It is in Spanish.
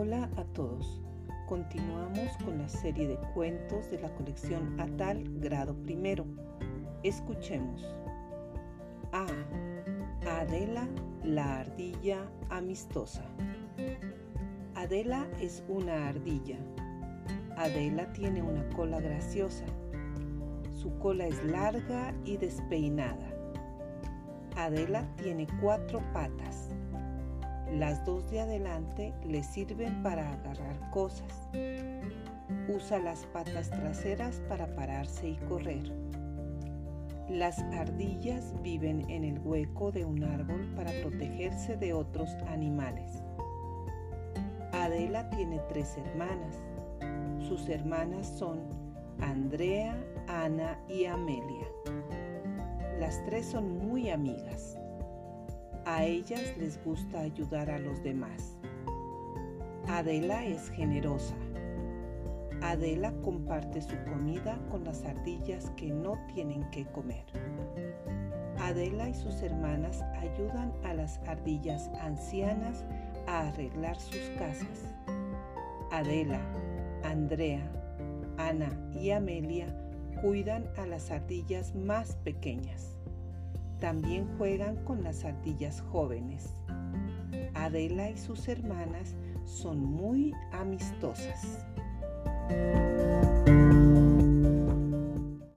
a todos. Continuamos con la serie de cuentos de la colección Atal Grado Primero. Escuchemos. A. Adela, la ardilla amistosa. Adela es una ardilla. Adela tiene una cola graciosa. Su cola es larga y despeinada. Adela tiene cuatro patas. Las dos de adelante le sirven para agarrar cosas. Usa las patas traseras para pararse y correr. Las ardillas viven en el hueco de un árbol para protegerse de otros animales. Adela tiene tres hermanas. Sus hermanas son Andrea, Ana y Amelia. Las tres son muy amigas. A ellas les gusta ayudar a los demás. Adela es generosa. Adela comparte su comida con las ardillas que no tienen que comer. Adela y sus hermanas ayudan a las ardillas ancianas a arreglar sus casas. Adela, Andrea, Ana y Amelia cuidan a las ardillas más pequeñas. También juegan con las ardillas jóvenes. Adela y sus hermanas son muy amistosas.